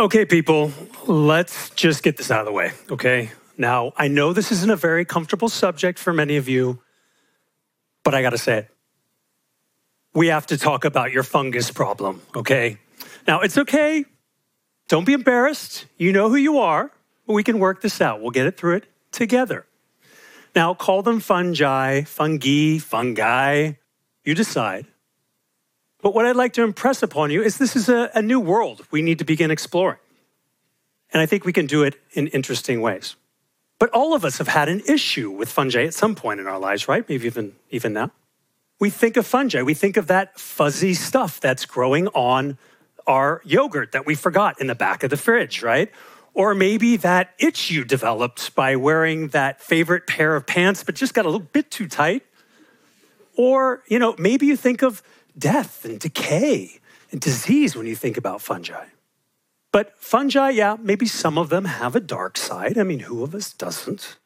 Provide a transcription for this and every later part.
Okay, people, let's just get this out of the way, okay? Now, I know this isn't a very comfortable subject for many of you, but I gotta say it. We have to talk about your fungus problem, okay? Now, it's okay. Don't be embarrassed. You know who you are, but we can work this out. We'll get it through it together. Now, call them fungi, fungi, fungi. You decide. But what I'd like to impress upon you is this is a, a new world we need to begin exploring. And I think we can do it in interesting ways. But all of us have had an issue with fungi at some point in our lives, right? Maybe even, even now. We think of fungi, we think of that fuzzy stuff that's growing on our yogurt that we forgot in the back of the fridge, right? Or maybe that itch you developed by wearing that favorite pair of pants, but just got a little bit too tight. Or, you know, maybe you think of death and decay and disease when you think about fungi. But fungi, yeah, maybe some of them have a dark side. I mean, who of us doesn't?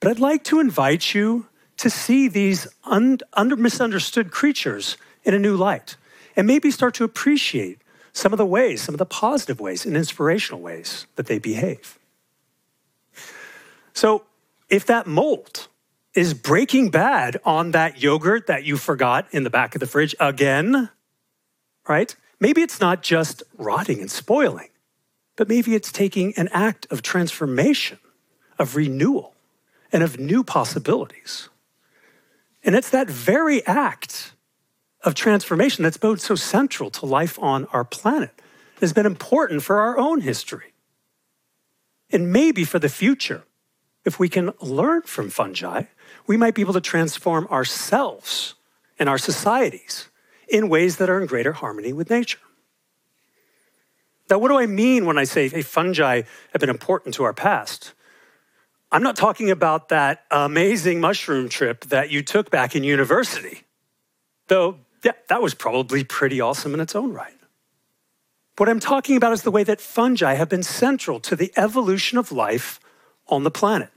But I'd like to invite you to see these un- under misunderstood creatures in a new light and maybe start to appreciate some of the ways, some of the positive ways and inspirational ways that they behave. So, if that mold is breaking bad on that yogurt that you forgot in the back of the fridge again, right? Maybe it's not just rotting and spoiling, but maybe it's taking an act of transformation, of renewal, and of new possibilities. And it's that very act of transformation that's both so central to life on our planet, has been important for our own history. And maybe for the future, if we can learn from fungi, we might be able to transform ourselves and our societies in ways that are in greater harmony with nature. Now, what do I mean when I say hey, fungi have been important to our past? I'm not talking about that amazing mushroom trip that you took back in university, though yeah, that was probably pretty awesome in its own right. What I'm talking about is the way that fungi have been central to the evolution of life on the planet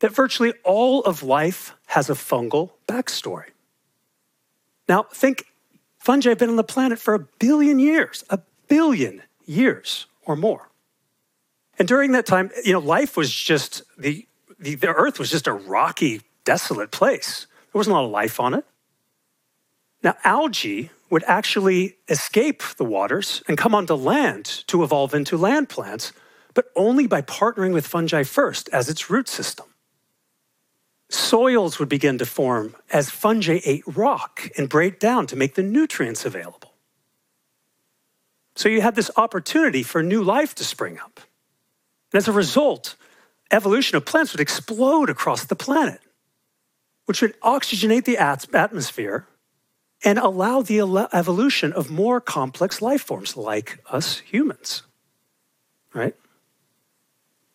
that virtually all of life has a fungal backstory. Now, think fungi have been on the planet for a billion years, a billion years or more. And during that time, you know, life was just the, the, the earth was just a rocky, desolate place. There wasn't a lot of life on it. Now, algae would actually escape the waters and come onto land to evolve into land plants, but only by partnering with fungi first as its root system. Soils would begin to form as fungi ate rock and break down to make the nutrients available. So you had this opportunity for new life to spring up. And as a result, evolution of plants would explode across the planet, which would oxygenate the atmosphere and allow the evolution of more complex life forms like us humans. Right?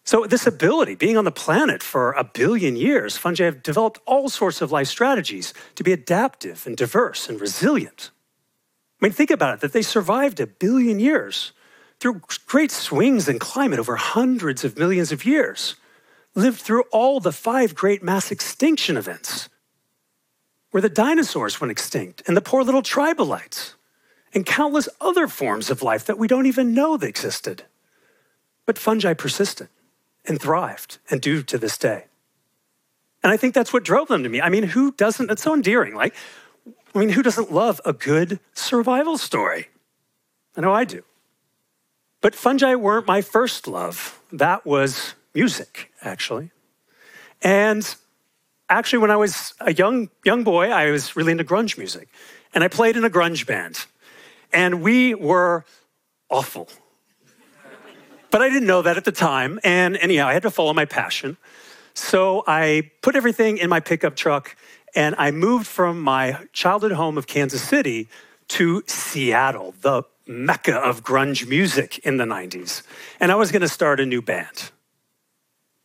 So, this ability, being on the planet for a billion years, fungi have developed all sorts of life strategies to be adaptive and diverse and resilient. I mean, think about it that they survived a billion years through great swings in climate over hundreds of millions of years, lived through all the five great mass extinction events, where the dinosaurs went extinct and the poor little trilobites, and countless other forms of life that we don't even know they existed. But fungi persisted and thrived and do to this day. And I think that's what drove them to me. I mean, who doesn't? It's so endearing. Like, I mean, who doesn't love a good survival story? I know I do. But fungi weren't my first love. That was music, actually. And actually, when I was a young, young boy, I was really into grunge music. And I played in a grunge band. And we were awful. But I didn't know that at the time. And anyhow, I had to follow my passion. So I put everything in my pickup truck and I moved from my childhood home of Kansas City to Seattle, the mecca of grunge music in the 90s. And I was going to start a new band.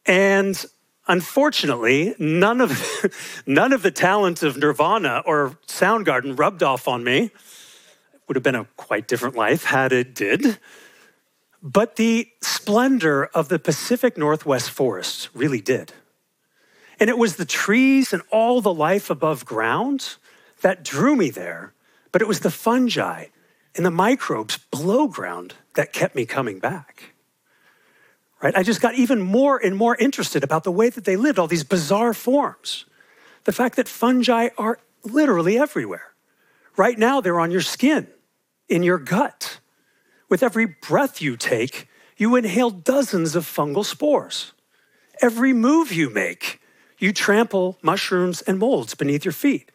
And unfortunately, none of, none of the talent of Nirvana or Soundgarden rubbed off on me. It would have been a quite different life had it did. But the splendor of the Pacific Northwest forests really did. And it was the trees and all the life above ground that drew me there, but it was the fungi and the microbes below ground that kept me coming back. Right? I just got even more and more interested about the way that they lived, all these bizarre forms. The fact that fungi are literally everywhere. Right now, they're on your skin, in your gut. With every breath you take, you inhale dozens of fungal spores. Every move you make, you trample mushrooms and molds beneath your feet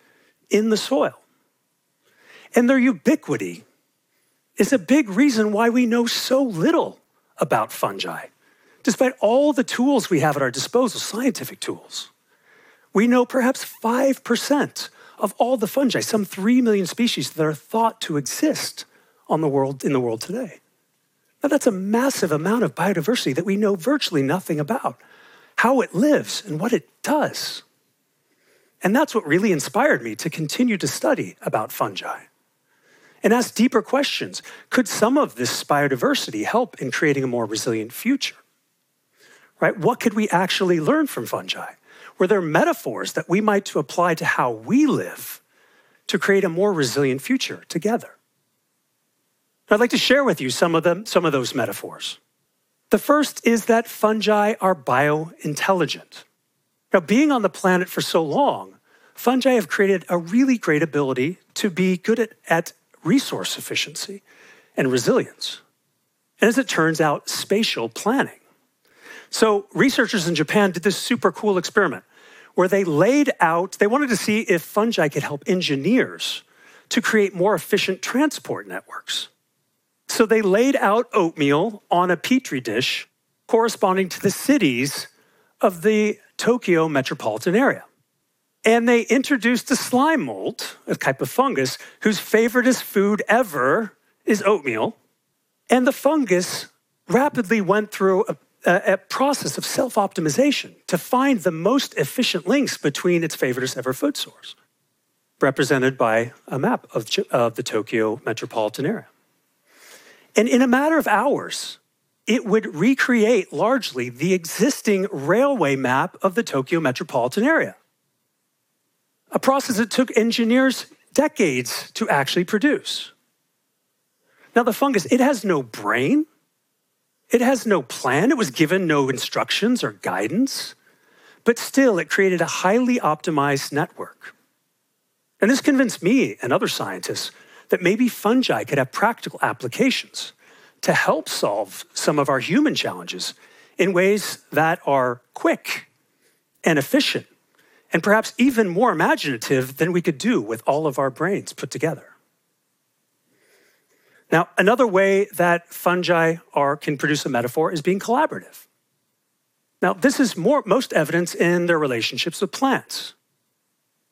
in the soil. And their ubiquity is a big reason why we know so little about fungi, despite all the tools we have at our disposal, scientific tools. We know perhaps 5% of all the fungi, some 3 million species that are thought to exist on the world, in the world today. Now, that's a massive amount of biodiversity that we know virtually nothing about, how it lives and what it does. And that's what really inspired me to continue to study about fungi and ask deeper questions. Could some of this biodiversity help in creating a more resilient future? Right? What could we actually learn from fungi? Were there metaphors that we might to apply to how we live to create a more resilient future together? I'd like to share with you some of them, some of those metaphors. The first is that fungi are biointelligent. Now, being on the planet for so long, fungi have created a really great ability to be good at, at resource efficiency and resilience. And as it turns out, spatial planning. So, researchers in Japan did this super cool experiment where they laid out, they wanted to see if fungi could help engineers to create more efficient transport networks. So, they laid out oatmeal on a petri dish corresponding to the cities of the Tokyo metropolitan area. And they introduced a slime mold, a type of fungus, whose favoriteest food ever is oatmeal. And the fungus rapidly went through a, a, process of self optimization to find the most efficient links between its favoriteest ever food source, represented by a map of the Tokyo metropolitan area. And in a matter of hours, it would recreate largely the existing railway map of the Tokyo metropolitan area a process that took engineers decades to actually produce. Now, the fungus, it has no brain, it has no plan, it was given no instructions or guidance, but still it created a highly optimized network. And this convinced me and other scientists that maybe fungi could have practical applications to help solve some of our human challenges in ways that are quick and efficient and perhaps even more imaginative than we could do with all of our brains put together. Now, another way that fungi are, can produce a metaphor is being collaborative. Now, this is more, most evidence in their relationships with plants.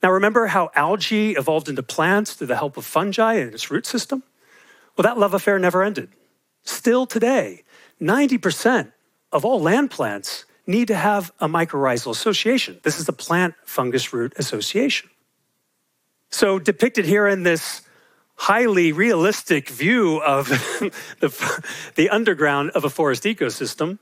Now, remember how algae evolved into plants through the help of fungi and its root system? Well, that love affair never ended. Still today, 90% of all land plants need to have a mycorrhizal association. This is the plant fungus root association. So, depicted here in this highly realistic view of the, the underground of a forest ecosystem,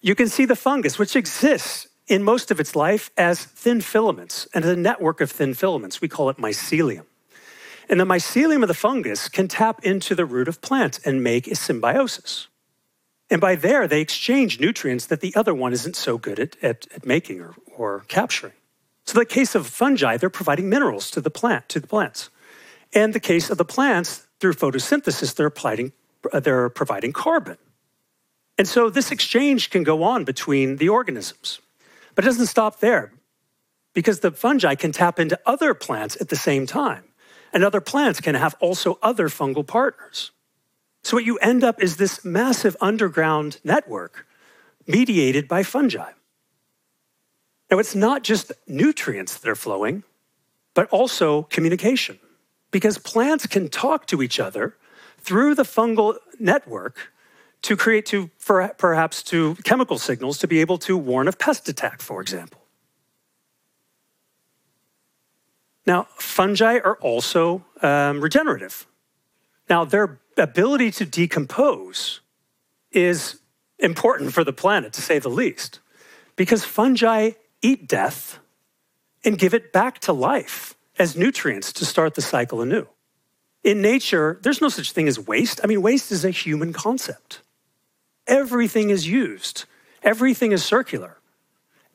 you can see the fungus, which exists in most of its life as thin filaments and a network of thin filaments. We call it mycelium. And the mycelium of the fungus can tap into the root of plants and make a symbiosis. And by there, they exchange nutrients that the other one isn't so good at, at, at making or, or capturing. So, the case of fungi, they're providing minerals to the plant, to the plants. And the case of the plants, through photosynthesis, they're, applying, they're providing carbon. And so this exchange can go on between the organisms. But it doesn't stop there because the fungi can tap into other plants at the same time. And other plants can have also other fungal partners. So, what you end up is this massive underground network mediated by fungi. Now, it's not just nutrients that are flowing, but also communication, because plants can talk to each other through the fungal network to create to for, perhaps to chemical signals to be able to warn of pest attack, for example. Now, fungi are also um, regenerative. Now, their ability to decompose is important for the planet, to say the least, because fungi eat death and give it back to life as nutrients to start the cycle anew. In nature, there's no such thing as waste. I mean, waste is a human concept. Everything is used, everything is circular,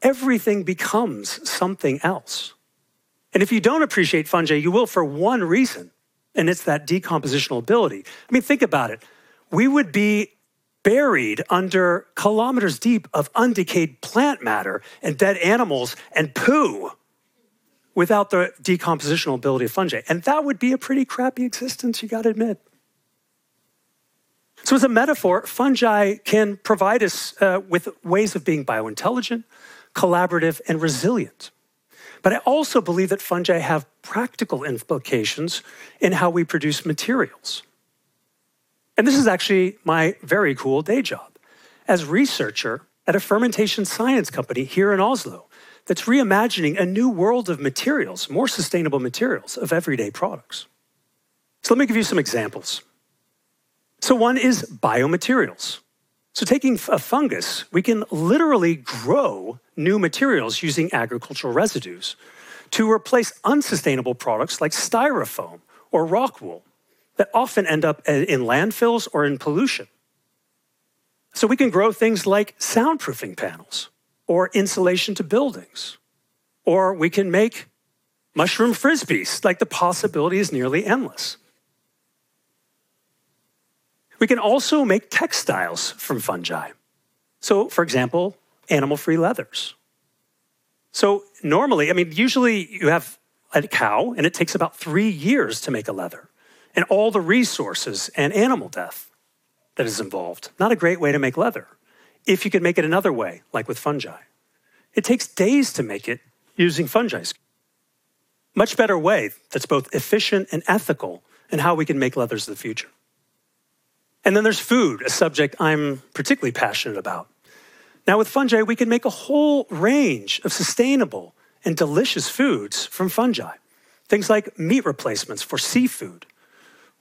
everything becomes something else. And if you don't appreciate fungi, you will for one reason, and it's that decompositional ability. I mean, think about it. We would be buried under kilometers deep of undecayed plant matter and dead animals and poo without the decompositional ability of fungi. And that would be a pretty crappy existence, you gotta admit. So, as a metaphor, fungi can provide us uh, with ways of being biointelligent, collaborative, and resilient. But I also believe that fungi have practical implications in how we produce materials. And this is actually my very cool day job as researcher at a fermentation science company here in Oslo that's reimagining a new world of materials, more sustainable materials of everyday products. So let me give you some examples. So, one is biomaterials. So, taking a fungus, we can literally grow new materials using agricultural residues to replace unsustainable products like styrofoam or rock wool that often end up eh, in landfills or in pollution. So, we can grow things like soundproofing panels or insulation to buildings, or we can make mushroom frisbees. Like the possibility is nearly endless. We can also make textiles from fungi. So, for example, animal free leathers. So, normally, I mean, usually you have a cow and it takes about three years to make a leather, and all the resources and animal death that is involved. Not a great way to make leather. If you could make it another way, like with fungi, it takes days to make it using fungi. Much better way that's both efficient and ethical in how we can make leathers of the future. And then there's food, a subject I'm particularly passionate about. Now, with fungi, we can make a whole range of sustainable and delicious foods from fungi. Things like meat replacements for seafood,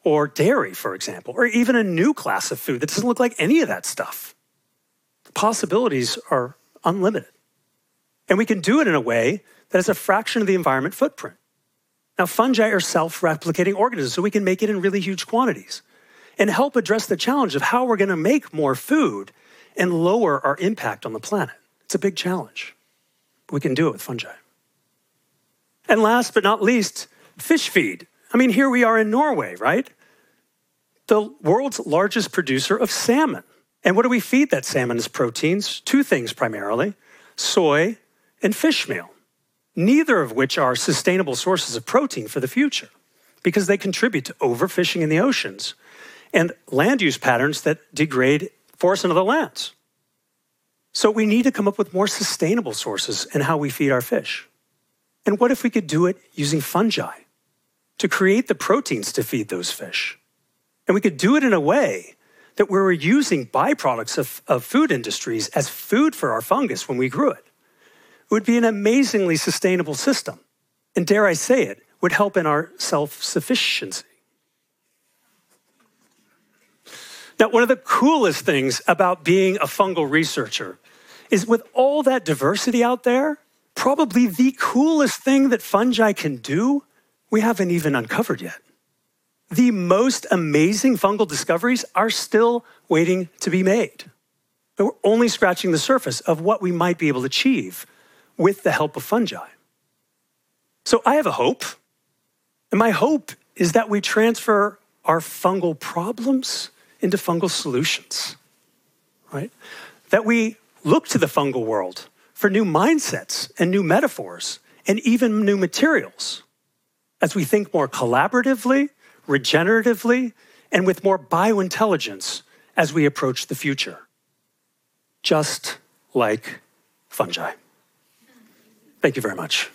or dairy, for example, or even a new class of food that doesn't look like any of that stuff. The possibilities are unlimited. And we can do it in a way that is a fraction of the environment footprint. Now, fungi are self replicating organisms, so we can make it in really huge quantities and help address the challenge of how we're going to make more food and lower our impact on the planet. It's a big challenge. But we can do it with fungi. And last but not least, fish feed. I mean, here we are in Norway, right? The world's largest producer of salmon. And what do we feed that salmon as proteins? Two things primarily soy and fish meal, neither of which are sustainable sources of protein for the future because they contribute to overfishing in the oceans and land use patterns that degrade forests and other lands. So we need to come up with more sustainable sources in how we feed our fish. And what if we could do it using fungi to create the proteins to feed those fish? And we could do it in a way that we were using byproducts of, of food industries as food for our fungus when we grew it. It would be an amazingly sustainable system. And dare I say it, would help in our self sufficiency. Now, one of the coolest things about being a fungal researcher is with all that diversity out there, probably the coolest thing that fungi can do, we haven't even uncovered yet. The most amazing fungal discoveries are still waiting to be made. We're only scratching the surface of what we might be able to achieve with the help of fungi. So I have a hope. And my hope is that we transfer our fungal problems into fungal solutions, right? That we look to the fungal world for new mindsets and new metaphors and even new materials as we think more collaboratively, regeneratively, and with more biointelligence as we approach the future. Just like fungi. Thank you very much.